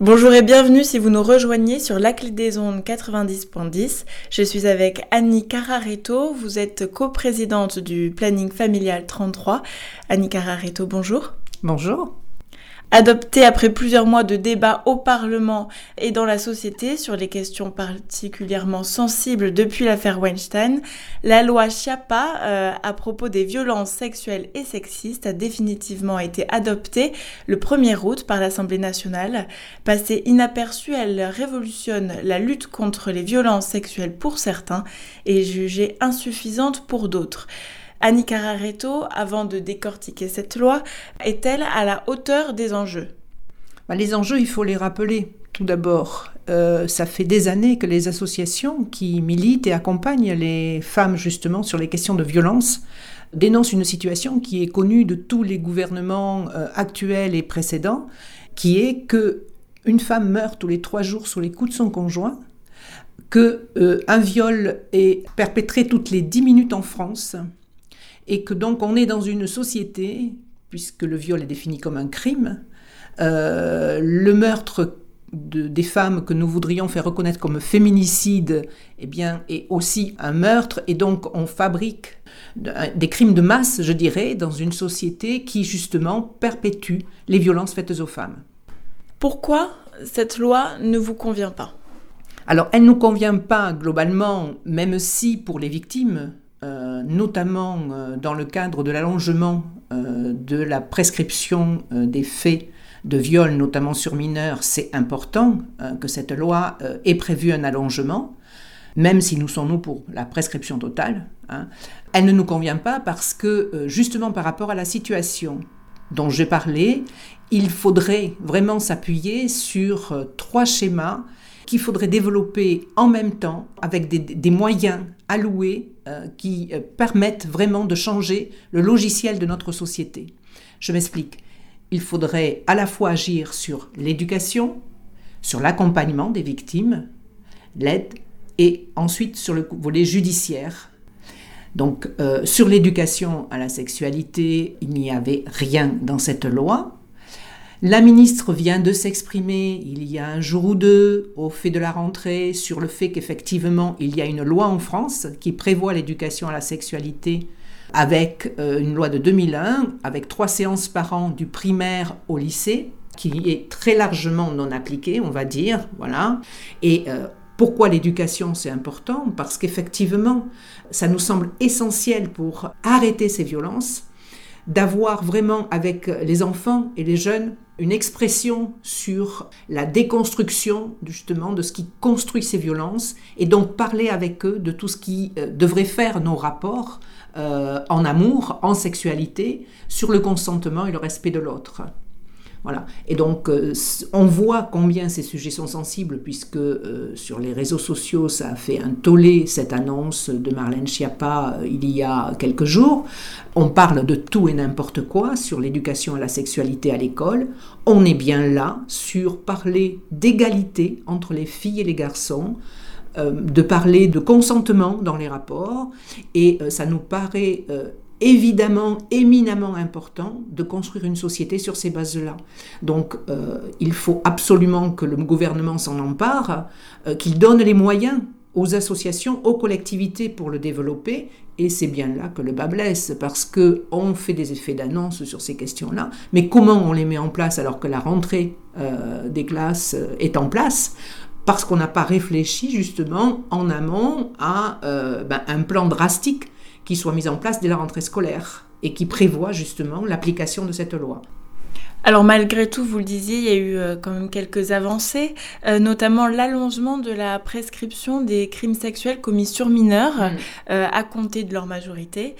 Bonjour et bienvenue si vous nous rejoignez sur la clé des ondes 90.10. Je suis avec Annie Carareto, vous êtes coprésidente du planning familial 33. Annie Carareto, bonjour. Bonjour. Adoptée après plusieurs mois de débats au Parlement et dans la société sur les questions particulièrement sensibles depuis l'affaire Weinstein, la loi Chiappa euh, à propos des violences sexuelles et sexistes a définitivement été adoptée le 1er août par l'Assemblée nationale. Passée inaperçue, elle révolutionne la lutte contre les violences sexuelles pour certains et jugée insuffisante pour d'autres. Annie Cararetto, avant de décortiquer cette loi, est-elle à la hauteur des enjeux? Bah, Les enjeux, il faut les rappeler. Tout d'abord, euh, ça fait des années que les associations qui militent et accompagnent les femmes justement sur les questions de violence dénoncent une situation qui est connue de tous les gouvernements euh, actuels et précédents, qui est que une femme meurt tous les trois jours sous les coups de son conjoint, que euh, un viol est perpétré toutes les dix minutes en France, et que donc on est dans une société, puisque le viol est défini comme un crime, euh, le meurtre des femmes que nous voudrions faire reconnaître comme féminicide eh bien, est aussi un meurtre, et donc on fabrique des crimes de masse, je dirais, dans une société qui justement perpétue les violences faites aux femmes. Pourquoi cette loi ne vous convient pas? Alors, elle ne nous convient pas globalement, même si pour les victimes, euh, notamment euh, dans le cadre de l'allongement euh, de la prescription des faits de viol, notamment sur mineurs, c'est important que cette loi ait prévu un allongement, même si nous sommes nous pour la prescription totale. Hein. Elle ne nous convient pas parce que justement par rapport à la situation dont j'ai parlé, il faudrait vraiment s'appuyer sur trois schémas qu'il faudrait développer en même temps avec des, moyens alloués euh, qui euh, permettent vraiment de changer le logiciel de notre société. Je m'explique. Il faudrait à la fois agir sur l'éducation, sur l'accompagnement des victimes, l'aide, et ensuite sur le volet judiciaire. Donc euh, sur l'éducation à la sexualité, il n'y avait rien dans cette loi. La ministre vient de s'exprimer il y a un jour ou deux au fait de la rentrée sur le fait qu'effectivement il y a une loi en France qui prévoit l'éducation à la sexualité avec euh, une loi de 2001 avec trois séances par an du primaire au lycée qui est très largement non appliquée, on va dire, voilà. Et euh, pourquoi l'éducation c'est important? Parce qu'effectivement, ça nous semble essentiel pour arrêter ces violences d'avoir vraiment avec les enfants et les jeunes une expression sur la déconstruction justement de ce qui construit ces violences et donc parler avec eux de tout ce qui euh, devrait faire nos rapports euh, en amour, en sexualité, sur le consentement et le respect de l'autre. Voilà. Et donc, euh, on voit combien ces sujets sont sensibles, puisque euh, sur les réseaux sociaux, ça a fait un tollé, cette annonce de Marlène Schiappa euh, il y a quelques jours. On parle de tout et n'importe quoi sur l'éducation à la sexualité à l'école. On est bien là sur parler d'égalité entre les filles et les garçons, de parler de consentement dans les rapports. Et ça nous paraît évidemment éminemment important de construire une société sur ces bases-là. Donc euh, il faut absolument que le gouvernement s'en empare, euh, qu'il donne les moyens aux associations, aux collectivités pour le développer. Et c'est bien là que le bas blesse, parce que on fait des effets d'annonce sur ces questions-là, mais comment on les met en place alors que la rentrée euh, des classes est en place? Parce qu'on n'a pas réfléchi justement en amont à ben, un plan drastique qui soit mise en place dès la rentrée scolaire et qui prévoit justement l'application de cette loi. Alors malgré tout, vous le disiez, il y a eu euh, quand même quelques avancées, euh, notamment l'allongement de la prescription des crimes sexuels commis sur mineurs mm. euh, à compter de leur majorité.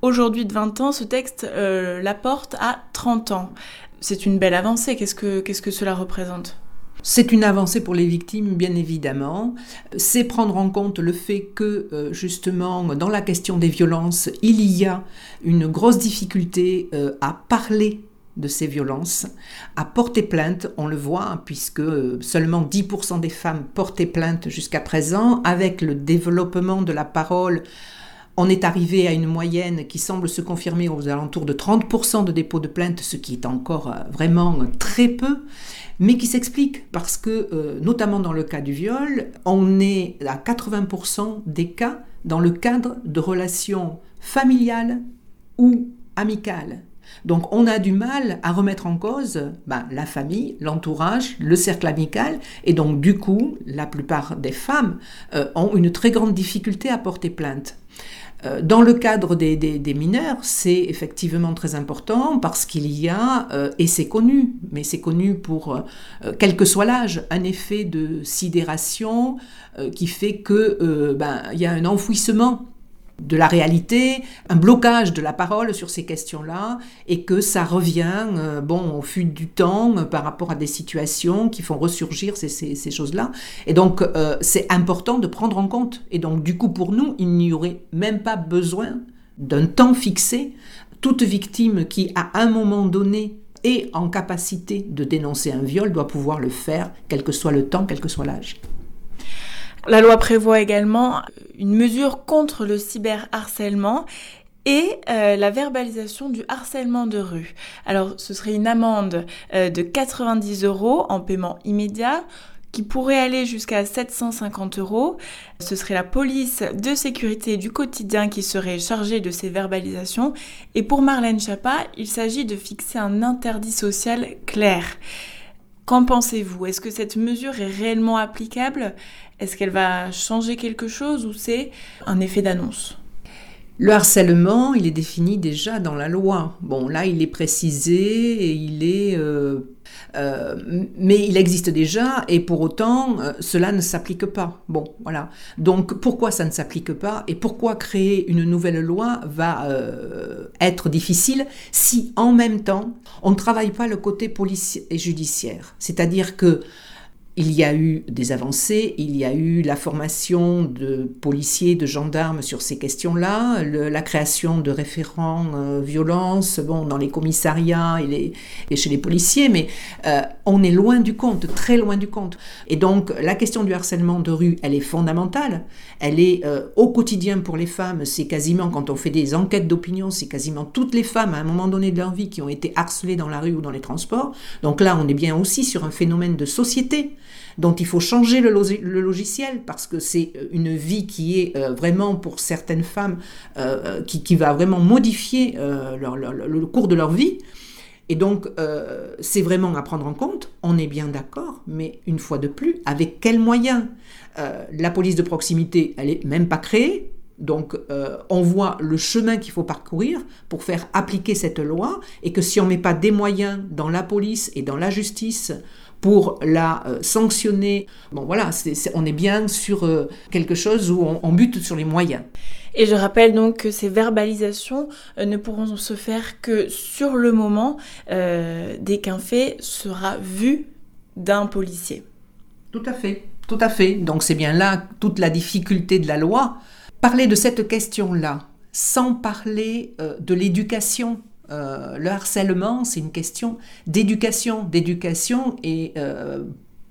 Aujourd'hui de 20 ans, ce texte l'apporte à 30 ans. C'est une belle avancée. Qu'est-ce que, qu'est-ce que cela représente? C'est une avancée pour les victimes, bien évidemment. C'est prendre en compte le fait que, euh, justement, dans la question des violences, il y a une grosse difficulté euh, à parler de ces violences, à porter plainte, on le voit, puisque seulement 10% des femmes portaient plainte jusqu'à présent, avec le développement de la parole On est arrivé à une moyenne qui semble se confirmer aux alentours de 30% de dépôts de plainte, ce qui est encore euh, vraiment très peu, mais qui s'explique parce que, euh, notamment dans le cas du viol, on est à 80% des cas dans le cadre de relations familiales ou amicales. Donc on a du mal à remettre en cause ben, la famille, l'entourage, le cercle amical, et donc du coup, la plupart des femmes euh, ont une très grande difficulté à porter plainte. Euh, dans le cadre des, mineurs, c'est effectivement très important parce qu'il y a, euh, et c'est connu, mais c'est connu pour quel que soit l'âge, un effet de sidération qui fait que ben, il y a un enfouissement de la réalité, un blocage de la parole sur ces questions-là, et que ça revient, euh, bon, au fil du temps, euh, par rapport à des situations qui font ressurgir ces, choses-là. Et donc, euh, c'est important de prendre en compte. Et donc, du coup, pour nous, il n'y aurait même pas besoin d'un temps fixé. Toute victime qui, à un moment donné, est en capacité de dénoncer un viol doit pouvoir le faire, quel que soit le temps, quel que soit l'âge. La loi prévoit également une mesure contre le cyberharcèlement et euh, la verbalisation du harcèlement de rue. Alors ce serait une amende euh, de 90 euros en paiement immédiat qui pourrait aller jusqu'à 750 euros. Ce serait la police de sécurité du quotidien qui serait chargée de ces verbalisations. Et pour Marlène Chapa, il s'agit de fixer un interdit social clair. Qu'en pensez-vous? Est-ce que cette mesure est réellement applicable? Est-ce qu'elle va changer quelque chose ou c'est un effet d'annonce? Le harcèlement, il est défini déjà dans la loi. Bon, là, il est précisé et il est... Euh, euh, mais il existe déjà et pour autant, euh, cela ne s'applique pas. Bon, voilà. Donc, pourquoi ça ne s'applique pas et pourquoi créer une nouvelle loi va être difficile si en même temps, on ne travaille pas le côté policier et judiciaire? C'est-à-dire que il y a eu des avancées, il y a eu la formation de policiers, de gendarmes sur ces questions-là, la création de référents euh, violences bon, dans les commissariats et, chez les policiers, mais euh, on est loin du compte, très loin du compte. Et donc la question du harcèlement de rue, elle est fondamentale, elle est euh, au quotidien pour les femmes, c'est quasiment, quand on fait des enquêtes d'opinion, c'est quasiment toutes les femmes à un moment donné de leur vie qui ont été harcelées dans la rue ou dans les transports. Donc là, on est bien aussi sur un phénomène de société dont il faut changer le, logiciel parce que c'est euh, une vie qui est euh, vraiment pour certaines femmes euh, qui, va vraiment modifier le cours de leur vie. Et donc, c'est vraiment à prendre en compte, on est bien d'accord, mais une fois de plus, avec quels moyens? La police de proximité, elle n'est même pas créée, donc, on voit le chemin qu'il faut parcourir pour faire appliquer cette loi. Et que si on ne met pas des moyens dans la police et dans la justice pour la euh, sanctionner. Bon voilà, on est bien sur euh, quelque chose où on, bute sur les moyens. Et je rappelle donc que ces verbalisations euh, ne pourront se faire que sur le moment dès qu'un fait sera vu d'un policier. Tout à fait, tout à fait. Donc c'est bien là toute la difficulté de la loi. Parler de cette question-là sans parler de l'éducation euh, le harcèlement, c'est une question d'éducation, d'éducation et euh,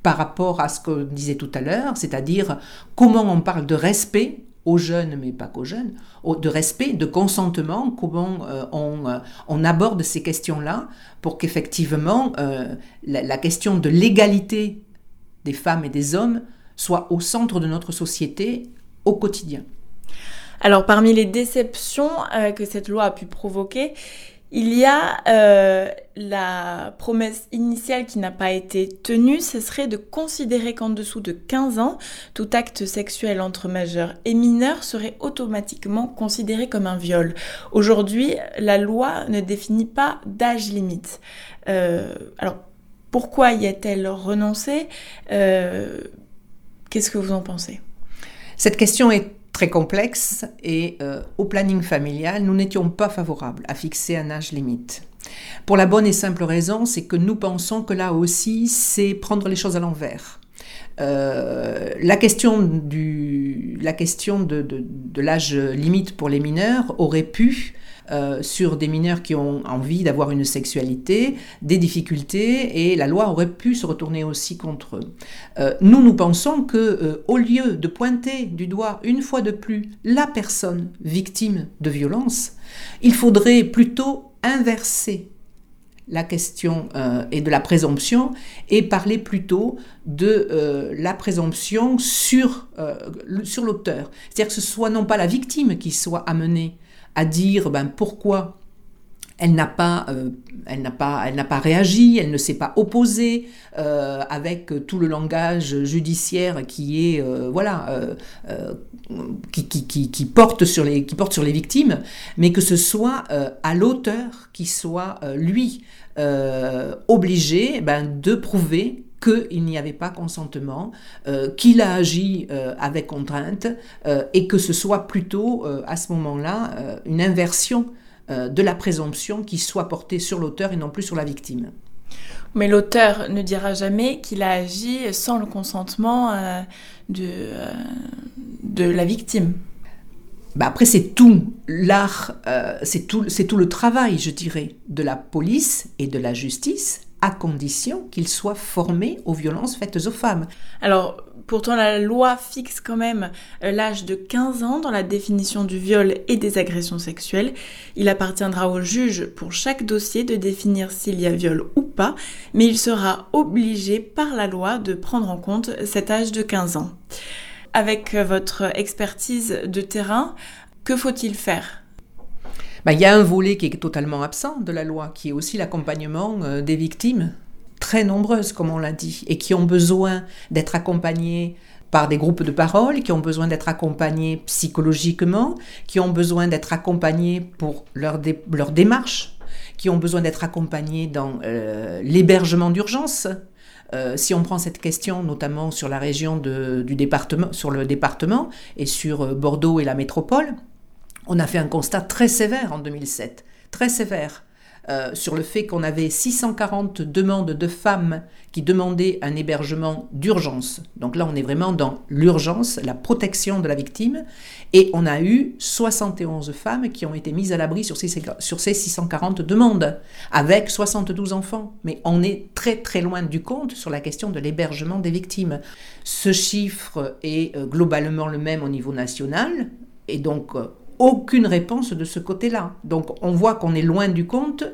par rapport à ce qu'on disait tout à l'heure, c'est-à-dire comment on parle de respect aux jeunes, mais pas qu'aux jeunes, de respect, de consentement, comment euh, on, aborde ces questions-là pour qu'effectivement la, question de l'égalité des femmes et des hommes soit au centre de notre société au quotidien. Alors parmi les déceptions que cette loi a pu provoquer, il y a euh, la promesse initiale qui n'a pas été tenue, ce serait de considérer qu'en dessous de 15 ans, tout acte sexuel entre majeurs et mineurs serait automatiquement considéré comme un viol. Aujourd'hui, la loi ne définit pas d'âge limite. Euh, alors, pourquoi y a-t-elle renoncé? Euh, Qu'est-ce que vous en pensez? Cette question est très complexe et euh, au planning familial, nous n'étions pas favorables à fixer un âge limite. Pour la bonne et simple raison, c'est que nous pensons que là aussi, c'est prendre les choses à l'envers. Euh, la question, du, la question de, de, l'âge limite pour les mineurs aurait pu euh, sur des mineurs qui ont envie d'avoir une sexualité, des difficultés, et la loi aurait pu se retourner aussi contre eux. Euh, nous, nous pensons que euh, au lieu de pointer du doigt une fois de plus la personne victime de violence, il faudrait plutôt inverser la question et de la présomption et parler plutôt de la présomption sur, sur l'auteur. C'est-à-dire que ce soit non pas la victime qui soit amenée à dire ben, pourquoi elle n'a pas, euh, elle n'a pas, elle n'a pas réagi, elle ne s'est pas opposée euh, avec tout le langage judiciaire qui est, euh, voilà, qui, qui, qui, porte sur les, qui porte sur les victimes, mais que ce soit à l'auteur qui soit lui obligé ben, de prouver qu'il n'y avait pas consentement, euh, qu'il a agi euh, avec contrainte euh, et que ce soit plutôt à ce moment-là une inversion de la présomption qui soit portée sur l'auteur et non plus sur la victime. Mais l'auteur ne dira jamais qu'il a agi sans le consentement de, de la victime. Bah après, c'est tout l'art, c'est tout, tout le travail, je dirais, de la police et de la justice à condition qu'ils soient formés aux violences faites aux femmes. Alors, pourtant, la loi fixe quand même euh, l'âge de 15 ans dans la définition du viol et des agressions sexuelles. Il appartiendra au juge pour chaque dossier de définir s'il y a viol ou pas, mais il sera obligé par la loi de prendre en compte cet âge de 15 ans. Avec votre expertise de terrain, que faut-il faire? Bah, il y a un volet qui est totalement absent de la loi, qui est aussi l'accompagnement euh, des victimes, très nombreuses, comme on l'a dit, et qui ont besoin d'être accompagnées par des groupes de parole, qui ont besoin d'être accompagnées psychologiquement, qui ont besoin d'être accompagnées pour leur, leur démarche, qui ont besoin d'être accompagnées dans euh, l'hébergement d'urgence. Euh, si on prend cette question, notamment sur la région du département, sur le département et sur Bordeaux et la métropole, on a fait un constat très sévère en 2007, très sévère, euh, sur le fait qu'on avait 640 demandes de femmes qui demandaient un hébergement d'urgence. Donc là, on est vraiment dans l'urgence, la protection de la victime. Et on a eu 71 femmes qui ont été mises à l'abri sur ces, sur ces 640 demandes, avec 72 enfants. Mais on est très très loin du compte sur la question de l'hébergement des victimes. Ce chiffre est euh, globalement le même au niveau national. Et donc, euh, aucune réponse de ce côté-là. Donc on voit qu'on est loin du compte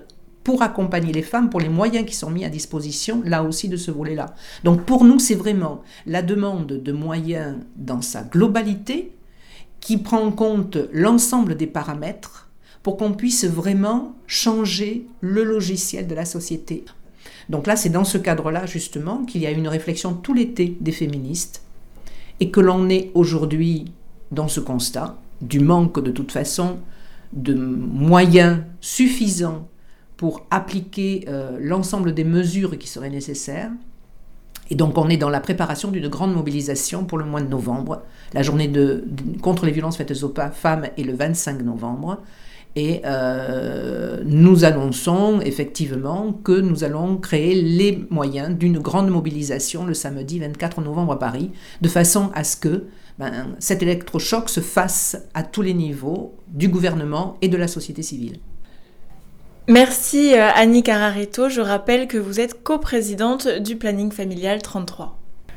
pour accompagner les femmes, pour les moyens qui sont mis à disposition, là aussi de ce volet-là. Donc pour nous, c'est vraiment la demande de moyens dans sa globalité qui prend en compte l'ensemble des paramètres pour qu'on puisse vraiment changer le logiciel de la société. Donc là, c'est dans ce cadre-là, justement, qu'il y a une réflexion tout l'été des féministes et que l'on est aujourd'hui dans ce constat du manque de toute façon de moyens suffisants pour appliquer euh, l'ensemble des mesures qui seraient nécessaires. Et donc on est dans la préparation d'une grande mobilisation pour le mois de novembre. La journée de, contre les violences faites aux femmes est le 25 novembre. Et euh, nous annonçons effectivement que nous allons créer les moyens d'une grande mobilisation le samedi 24 novembre à Paris, de façon à ce que ben, cet électrochoc se fasse à tous les niveaux du gouvernement et de la société civile. Merci euh, Annie Carareto. Je rappelle que vous êtes coprésidente du Planning Familial 33.